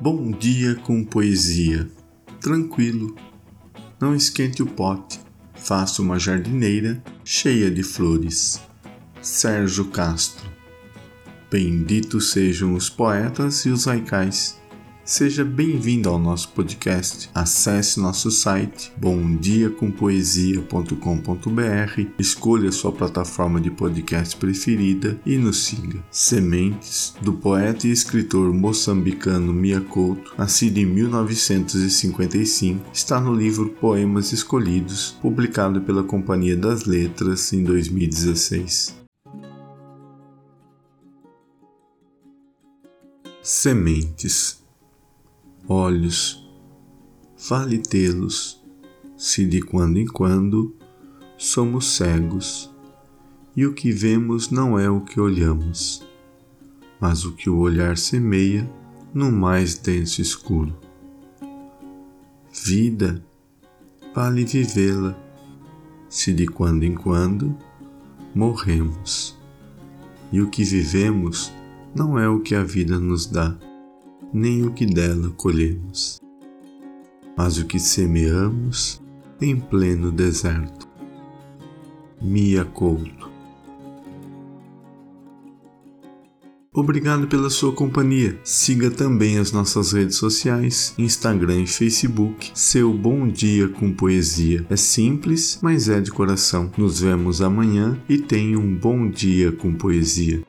Bom dia com poesia. Tranquilo. Não esquente o pote. Faça uma jardineira cheia de flores. Sérgio Castro. Benditos sejam os poetas e os haikais Seja bem-vindo ao nosso podcast. Acesse nosso site bomdiacompoesia.com.br, escolha sua plataforma de podcast preferida e nos siga. Sementes, do poeta e escritor moçambicano Mia Couto, nascido em 1955, está no livro Poemas Escolhidos, publicado pela Companhia das Letras em 2016. Sementes olhos, vale tê-los, se de quando em quando somos cegos. E o que vemos não é o que olhamos, mas o que o olhar semeia no mais denso escuro. Vida, vale vivê-la, se de quando em quando morremos, e o que vivemos não é o que a vida nos dá nem o que dela colhemos, mas o que semeamos em pleno deserto. Mia Couto Obrigado pela sua companhia. Siga também as nossas redes sociais, Instagram e Facebook. Seu bom dia com poesia. É simples, mas é de coração. Nos vemos amanhã e tenha um bom dia com poesia.